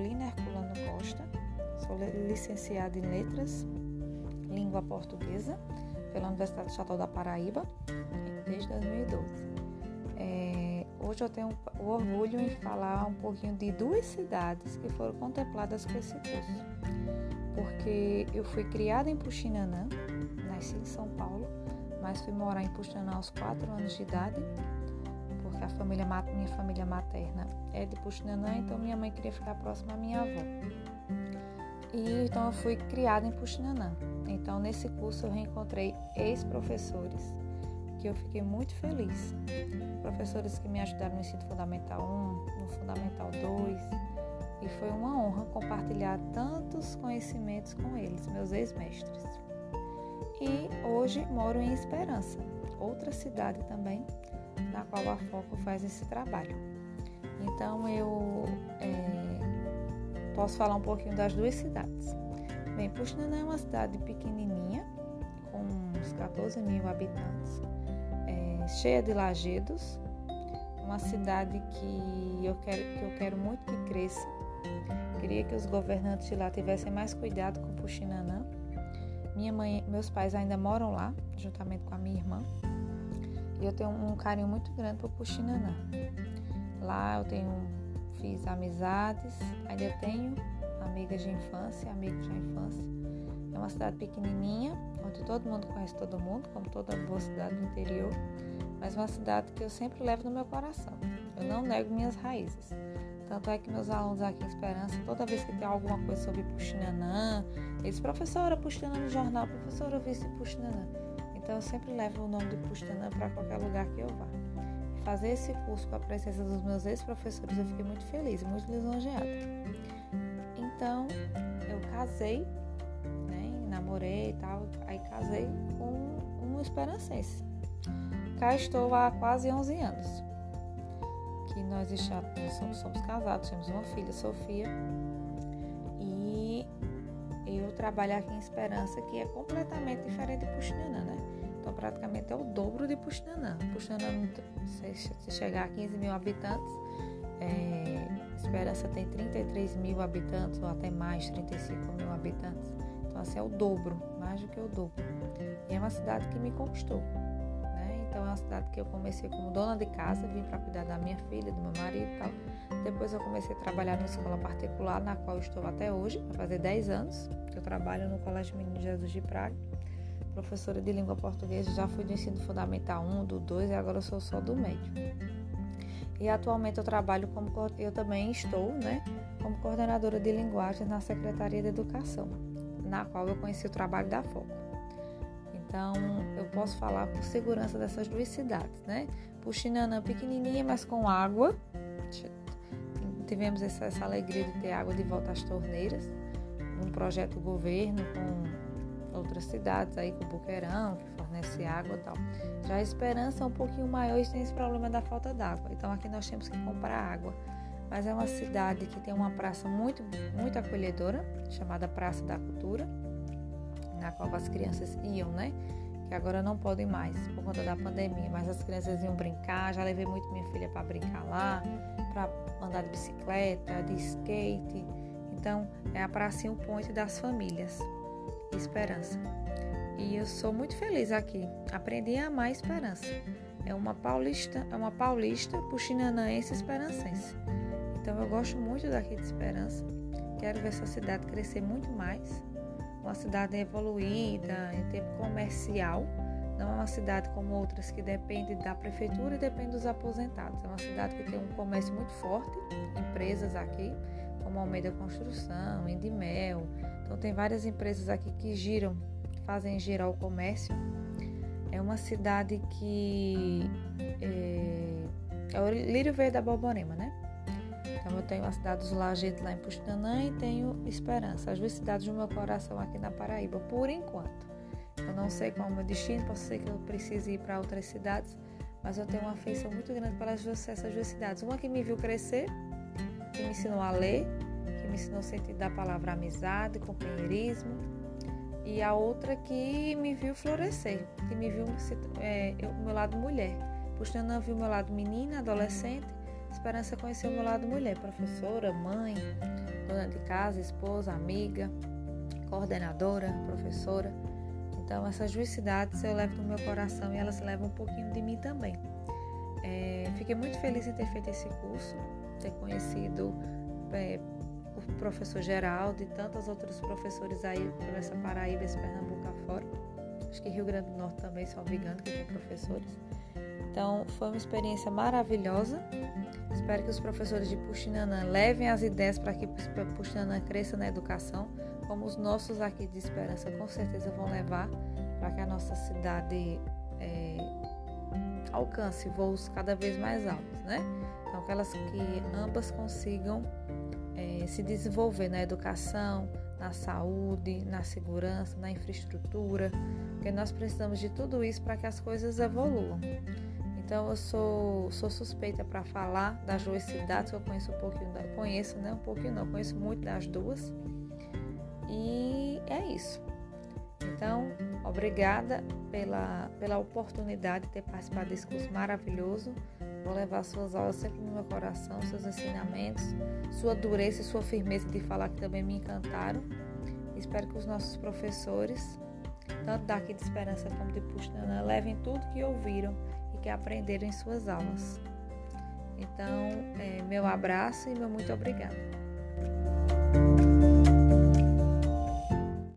Carolina Herculano Costa, sou licenciada em Letras, Língua Portuguesa, pela Universidade Estadual da Paraíba, desde 2012. É, hoje eu tenho o orgulho em falar um pouquinho de duas cidades que foram contempladas com esse curso, porque eu fui criada em Puxinanã, nasci em São Paulo, mas fui morar em Puxinanã aos 4 anos de idade a família, minha família materna é de Puxinanã, então minha mãe queria ficar próxima à minha avó. E então eu fui criada em Puxinanã. Então nesse curso eu reencontrei ex-professores que eu fiquei muito feliz. Professores que me ajudaram no ensino fundamental 1, no fundamental 2, e foi uma honra compartilhar tantos conhecimentos com eles, meus ex-mestres. E hoje moro em Esperança, outra cidade também na qual a Foco faz esse trabalho. Então eu é, posso falar um pouquinho das duas cidades. Bem, Puxinanã é uma cidade pequenininha, com uns 14 mil habitantes, é, cheia de lajedos, uma cidade que eu quero, que eu quero muito que cresça. Queria que os governantes de lá tivessem mais cuidado com Puxinanã. Minha mãe, meus pais ainda moram lá, juntamente com a minha irmã. E eu tenho um carinho muito grande por Puxinanã. Lá eu tenho, fiz amizades, ainda tenho amigas de infância, amigos de infância. É uma cidade pequenininha, onde todo mundo conhece todo mundo, como toda boa cidade do interior, mas uma cidade que eu sempre levo no meu coração. Eu não nego minhas raízes. Tanto é que meus alunos aqui em Esperança, toda vez que tem alguma coisa sobre Puxinanã, eles, professora, Puxinanã no jornal, professora, eu vi esse Puxinanã. Então eu sempre levo o nome de Pustanã para qualquer lugar que eu vá. Fazer esse curso com a presença dos meus ex-professores eu fiquei muito feliz, muito lisonjeada. Então eu casei, né, namorei e tal, aí casei com um esperancense. Cá estou há quase 11 anos. Que nós já somos, somos casados, temos uma filha, Sofia. E eu trabalho aqui em Esperança, que é completamente diferente de Puxinanã, né? Praticamente é o dobro de Puxinanã. Puxinanã, se chegar a 15 mil habitantes, é, Esperança tem 33 mil habitantes, ou até mais, 35 mil habitantes. Então, assim, é o dobro, mais do que o dobro. E é uma cidade que me conquistou. Né? Então, é uma cidade que eu comecei como dona de casa, vim para cuidar da minha filha, do meu marido e tal. Depois, eu comecei a trabalhar numa escola particular, na qual estou até hoje, vai fazer 10 anos. Eu trabalho no Colégio Menino Jesus de Praga professora de língua portuguesa, já fui do ensino fundamental 1, do 2 e agora sou só do médio. E atualmente eu trabalho como eu também estou, né, como coordenadora de linguagens na Secretaria de Educação, na qual eu conheci o trabalho da Foco. Então, eu posso falar com segurança dessas duas cidades, né? Puxinanã pequenininha, mas com água. Tivemos essa, essa alegria de ter água de volta às torneiras, um projeto governo com outras cidades aí, como Buqueirão, que fornece água e tal. Já a Esperança é um pouquinho maior e tem esse problema da falta d'água. Então aqui nós temos que comprar água. Mas é uma cidade que tem uma praça muito, muito acolhedora, chamada Praça da Cultura, na qual as crianças iam, né? Que agora não podem mais por conta da pandemia, mas as crianças iam brincar. Já levei muito minha filha para brincar lá, para andar de bicicleta, de skate. Então é a pracinha o point das famílias esperança. E eu sou muito feliz aqui. Aprendi a amar a esperança. É uma paulista, é uma paulista puxinanaense esperancense. Então eu gosto muito daqui de Esperança. Quero ver essa cidade crescer muito mais. Uma cidade evoluída em tempo comercial. Não é uma cidade como outras que depende da prefeitura e depende dos aposentados. É uma cidade que tem um comércio muito forte, empresas aqui, como Almeida Construção, Indimel, então tem várias empresas aqui que giram, fazem girar o comércio. É uma cidade que é, é o Lírio Verde da Borborema, né? Então eu tenho a cidade dos Lajedos lá em Pustanã e tenho Esperança, as duas cidades do meu coração aqui na Paraíba, por enquanto. Eu não sei qual é o meu destino, pode ser que eu precise ir para outras cidades, mas eu tenho uma afeição muito grande pelas duas, essas duas cidades. Uma que me viu crescer, que me ensinou a ler me ensinou o sentido da palavra amizade, companheirismo, e a outra que me viu florescer, que me viu é, o meu lado mulher. Puxando viu o meu lado menina, adolescente, Esperança conheceu o meu lado mulher, professora, mãe, dona de casa, esposa, amiga, coordenadora, professora. Então, essas duas cidades eu levo no meu coração e elas levam um pouquinho de mim também. É, fiquei muito feliz em ter feito esse curso, ter conhecido é, o professor Geraldo e tantos outros professores aí por essa Paraíba, esse Pernambuco afora. Acho que Rio Grande do Norte também, se não que tem professores. Então, foi uma experiência maravilhosa. Espero que os professores de Puxinanã levem as ideias para que Puxinanã cresça na educação, como os nossos aqui de Esperança com certeza vão levar para que a nossa cidade é, alcance voos cada vez mais altos, né? Então, aquelas que ambas consigam é, se desenvolver na educação, na saúde, na segurança, na infraestrutura, porque nós precisamos de tudo isso para que as coisas evoluam. Então eu sou, sou suspeita para falar das duas cidades, eu conheço um pouquinho, da, conheço, né? Um pouquinho não, conheço muito das duas. E é isso. Então, obrigada pela, pela oportunidade de ter participado desse curso maravilhoso. Vou levar suas aulas sempre no meu coração, seus ensinamentos, sua dureza e sua firmeza de falar que também me encantaram. Espero que os nossos professores, tanto daqui de Esperança como de Puxana, levem tudo que ouviram que aprenderam em suas aulas. Então, é, meu abraço e meu muito obrigada.